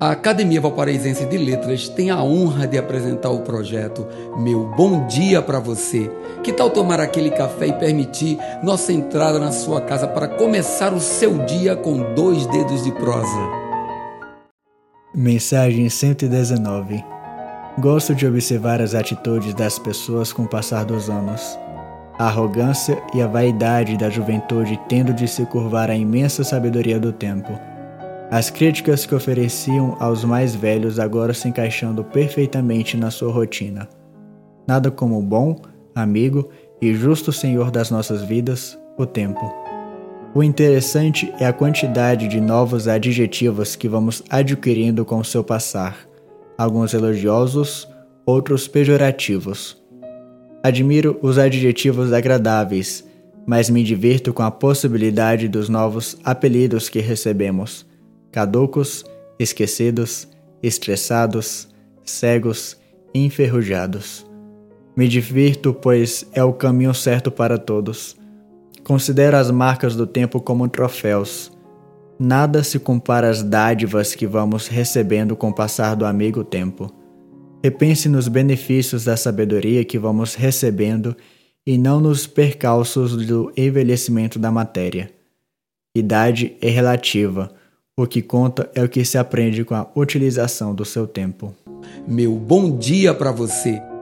A Academia Valparaísense de Letras tem a honra de apresentar o projeto Meu Bom Dia para Você. Que tal tomar aquele café e permitir nossa entrada na sua casa para começar o seu dia com dois dedos de prosa? Mensagem 119 Gosto de observar as atitudes das pessoas com o passar dos anos. A arrogância e a vaidade da juventude tendo de se curvar à imensa sabedoria do tempo as críticas que ofereciam aos mais velhos agora se encaixando perfeitamente na sua rotina. Nada como bom, amigo e justo Senhor das nossas vidas, o tempo. O interessante é a quantidade de novos adjetivos que vamos adquirindo com o seu passar, alguns elogiosos, outros pejorativos. Admiro os adjetivos agradáveis, mas me divirto com a possibilidade dos novos apelidos que recebemos caducos, esquecidos, estressados, cegos enferrujados. Me divirto, pois é o caminho certo para todos. Considero as marcas do tempo como troféus. Nada se compara às dádivas que vamos recebendo com o passar do amigo tempo. Repense nos benefícios da sabedoria que vamos recebendo e não nos percalços do envelhecimento da matéria. Idade é relativa o que conta é o que se aprende com a utilização do seu tempo. Meu bom dia para você!